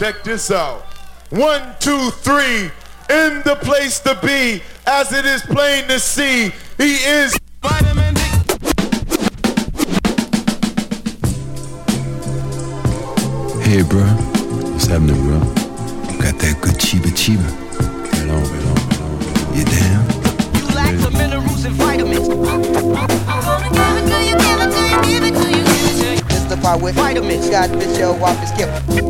Check this out. One, two, three. In the place to be, as it is plain to see, he is vitamin D. Hey, bro. What's happening, bro? Got that good chiba chiba. Right on, right on, right on. You down? You lack the minerals and vitamins. Testify with vitamins. God, Michelle Wallace Gift.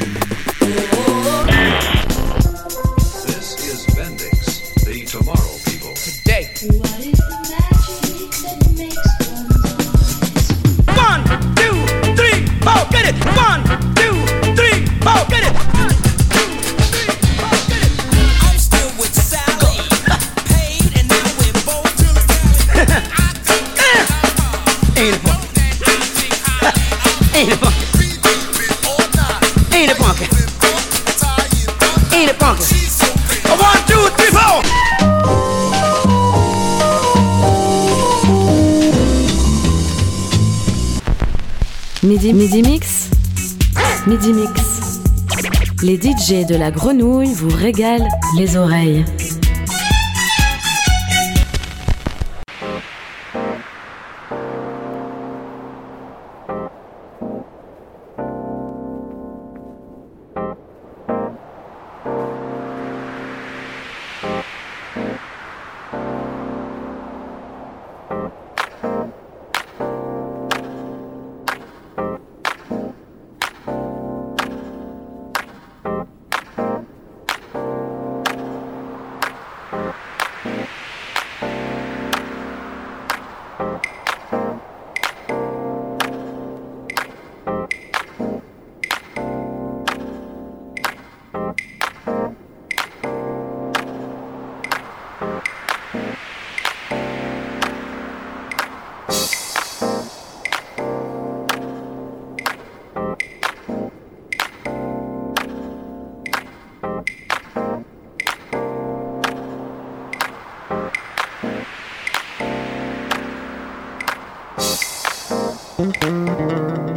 De la grenouille vous régalent les oreilles. Música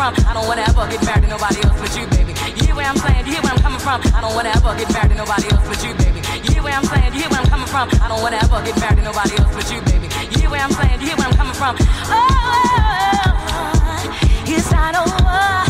from? I don't wanna ever get married to nobody else but you, baby. You hear where I'm saying? You hear where I'm coming from? I don't wanna ever get married to nobody else but you, baby. You hear where I'm saying? You hear where I'm coming from? I don't wanna ever get married to nobody else but you, baby. You hear where I'm saying? You hear where I'm coming from? Oh, it's not over.